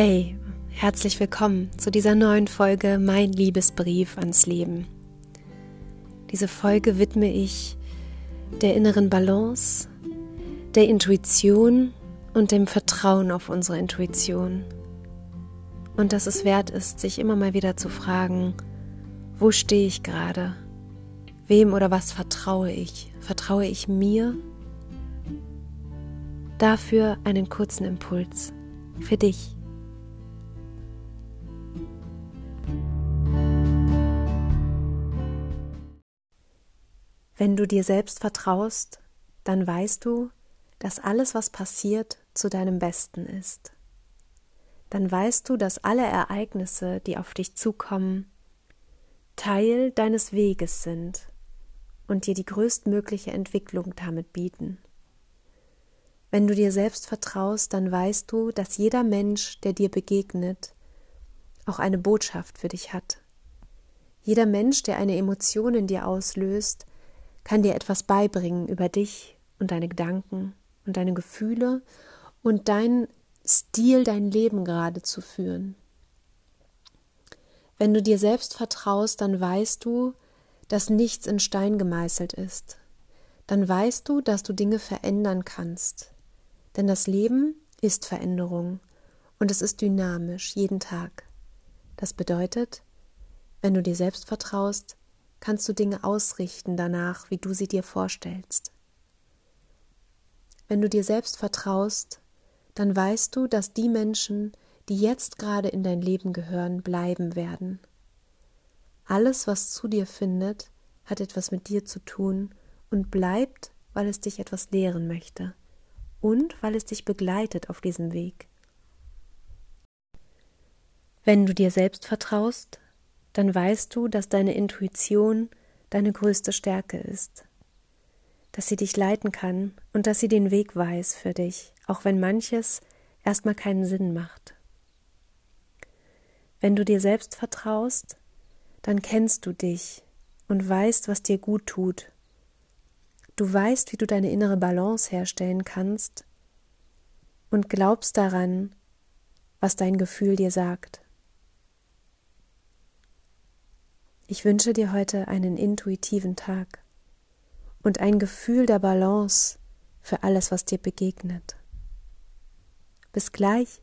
Hey, herzlich willkommen zu dieser neuen Folge Mein Liebesbrief ans Leben. Diese Folge widme ich der inneren Balance, der Intuition und dem Vertrauen auf unsere Intuition. Und dass es wert ist, sich immer mal wieder zu fragen, wo stehe ich gerade? Wem oder was vertraue ich? Vertraue ich mir? Dafür einen kurzen Impuls für dich. Wenn du dir selbst vertraust, dann weißt du, dass alles, was passiert, zu deinem Besten ist. Dann weißt du, dass alle Ereignisse, die auf dich zukommen, Teil deines Weges sind und dir die größtmögliche Entwicklung damit bieten. Wenn du dir selbst vertraust, dann weißt du, dass jeder Mensch, der dir begegnet, auch eine Botschaft für dich hat. Jeder Mensch, der eine Emotion in dir auslöst, kann dir etwas beibringen über dich und deine Gedanken und deine Gefühle und deinen Stil, dein Leben gerade zu führen. Wenn du dir selbst vertraust, dann weißt du, dass nichts in Stein gemeißelt ist. Dann weißt du, dass du Dinge verändern kannst. Denn das Leben ist Veränderung und es ist dynamisch jeden Tag. Das bedeutet, wenn du dir selbst vertraust, kannst du Dinge ausrichten danach, wie du sie dir vorstellst. Wenn du dir selbst vertraust, dann weißt du, dass die Menschen, die jetzt gerade in dein Leben gehören, bleiben werden. Alles, was zu dir findet, hat etwas mit dir zu tun und bleibt, weil es dich etwas lehren möchte und weil es dich begleitet auf diesem Weg. Wenn du dir selbst vertraust, dann weißt du, dass deine Intuition deine größte Stärke ist, dass sie dich leiten kann und dass sie den Weg weiß für dich, auch wenn manches erstmal keinen Sinn macht. Wenn du dir selbst vertraust, dann kennst du dich und weißt, was dir gut tut. Du weißt, wie du deine innere Balance herstellen kannst und glaubst daran, was dein Gefühl dir sagt. Ich wünsche dir heute einen intuitiven Tag und ein Gefühl der Balance für alles, was dir begegnet. Bis gleich.